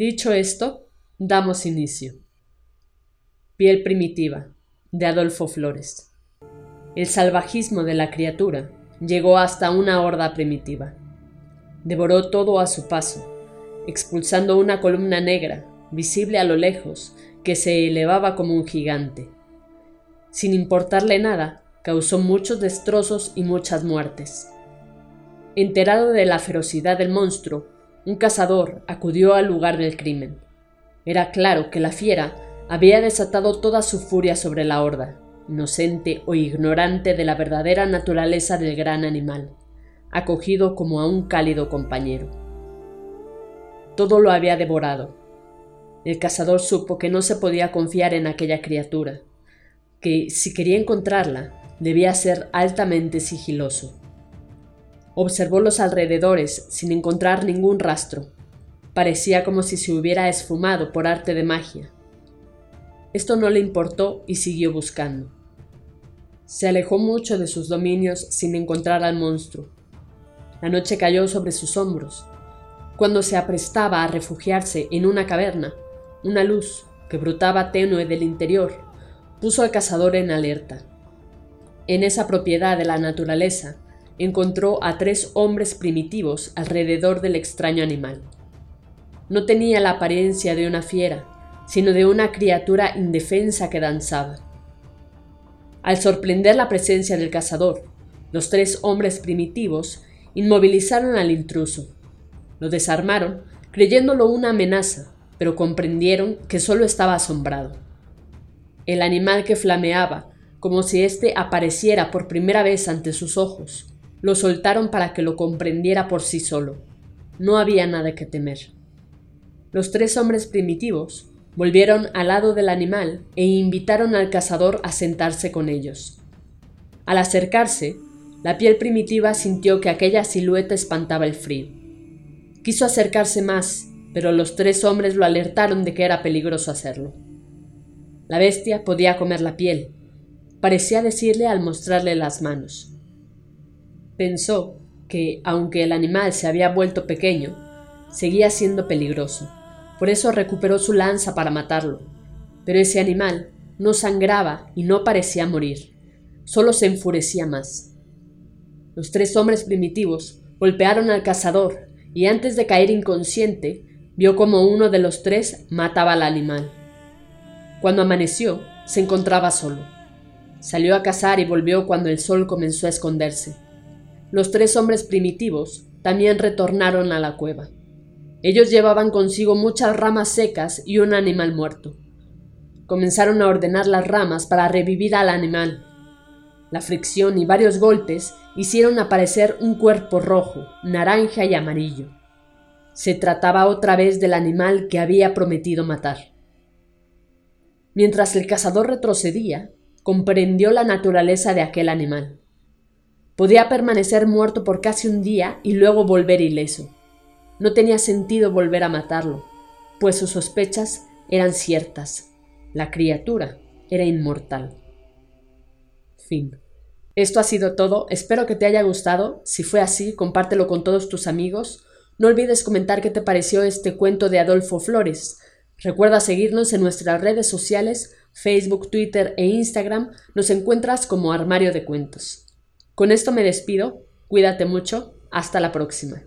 Dicho esto, damos inicio. Piel primitiva, de Adolfo Flores. El salvajismo de la criatura llegó hasta una horda primitiva. Devoró todo a su paso, expulsando una columna negra, visible a lo lejos, que se elevaba como un gigante. Sin importarle nada, causó muchos destrozos y muchas muertes. Enterado de la ferocidad del monstruo, un cazador acudió al lugar del crimen. Era claro que la fiera había desatado toda su furia sobre la horda, inocente o ignorante de la verdadera naturaleza del gran animal, acogido como a un cálido compañero. Todo lo había devorado. El cazador supo que no se podía confiar en aquella criatura, que si quería encontrarla debía ser altamente sigiloso. Observó los alrededores sin encontrar ningún rastro. Parecía como si se hubiera esfumado por arte de magia. Esto no le importó y siguió buscando. Se alejó mucho de sus dominios sin encontrar al monstruo. La noche cayó sobre sus hombros. Cuando se aprestaba a refugiarse en una caverna, una luz, que brotaba tenue del interior, puso al cazador en alerta. En esa propiedad de la naturaleza, encontró a tres hombres primitivos alrededor del extraño animal. No tenía la apariencia de una fiera, sino de una criatura indefensa que danzaba. Al sorprender la presencia del cazador, los tres hombres primitivos inmovilizaron al intruso. Lo desarmaron, creyéndolo una amenaza, pero comprendieron que solo estaba asombrado. El animal que flameaba, como si éste apareciera por primera vez ante sus ojos, lo soltaron para que lo comprendiera por sí solo. No había nada que temer. Los tres hombres primitivos volvieron al lado del animal e invitaron al cazador a sentarse con ellos. Al acercarse, la piel primitiva sintió que aquella silueta espantaba el frío. Quiso acercarse más, pero los tres hombres lo alertaron de que era peligroso hacerlo. La bestia podía comer la piel. Parecía decirle al mostrarle las manos. Pensó que, aunque el animal se había vuelto pequeño, seguía siendo peligroso. Por eso recuperó su lanza para matarlo. Pero ese animal no sangraba y no parecía morir. Solo se enfurecía más. Los tres hombres primitivos golpearon al cazador y antes de caer inconsciente, vio como uno de los tres mataba al animal. Cuando amaneció, se encontraba solo. Salió a cazar y volvió cuando el sol comenzó a esconderse. Los tres hombres primitivos también retornaron a la cueva. Ellos llevaban consigo muchas ramas secas y un animal muerto. Comenzaron a ordenar las ramas para revivir al animal. La fricción y varios golpes hicieron aparecer un cuerpo rojo, naranja y amarillo. Se trataba otra vez del animal que había prometido matar. Mientras el cazador retrocedía, comprendió la naturaleza de aquel animal. Podía permanecer muerto por casi un día y luego volver ileso. No tenía sentido volver a matarlo, pues sus sospechas eran ciertas. La criatura era inmortal. Fin. Esto ha sido todo, espero que te haya gustado, si fue así, compártelo con todos tus amigos. No olvides comentar qué te pareció este cuento de Adolfo Flores. Recuerda seguirnos en nuestras redes sociales, Facebook, Twitter e Instagram, nos encuentras como Armario de Cuentos. Con esto me despido, cuídate mucho, hasta la próxima.